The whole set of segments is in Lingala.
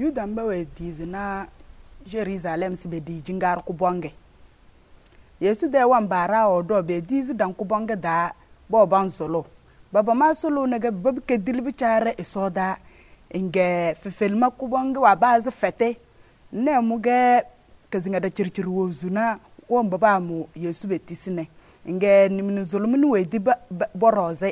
yudan ɓe we diisi na jérusalem si ɓe di jingar kubonge yeesu de wan baara o ɗo ɓe diisi dan kubonge daa ɓo ban solo baba ma solo nege ɓe ɓe kedili ɓe saare e sooda nge fefelma kubonge wa ɓaasi fete ne muge kesiŋeda circir wo zuna won baba mu yeesu ɓe tisine nge nimini zolumini we di ɓo roose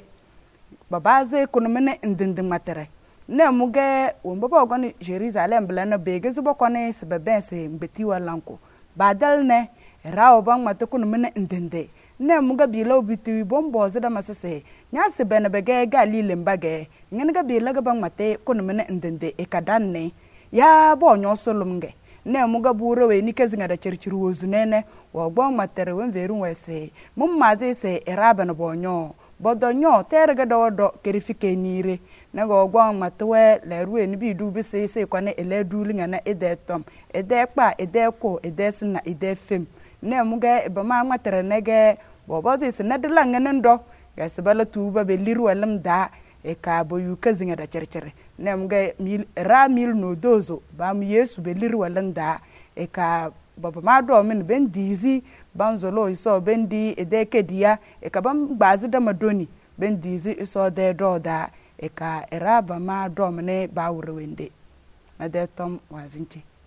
ba baasi kunumini ndindi ŋmatere lem ge wen bo bogoni jerusalem blana bege zubo koni sibe ben si ngbeti wa lanko badal ne rawo ba ngmati kuni mini ndende ne muga bila obitiwi bon bozi da masese nya si bene bege galile mbage ngene ga bila ga ba ngmati kuni mini ndende ikadan e ne ya bo nyoso lumge ne muga bure we ni kezinga da chirchiri wozunene wa gbo ngmatire wen veru wese mum mazi se irabana e bonyo bodo nyo terege do do kerifike nire na go gwa matwe le ruwe ni bi du bi se se kwa ne ele du linga na ede tom ede kpa ede ko ede sina ede fem ne muge ba ma matere nege bo bo zi sina de langa nan do ga se bala tu ba be liru alam da e ka bo yu ka zinga da cercere ne muge mil ra mil no dozo ba mu yesu be liru alam da e ka baba ma do min ben dizi ban zolo iso ben di ede kedia e ka ban gbazi da madoni ben dizi iso de do da e ka era ba ma do mine ba wurwende ma de tom wazinche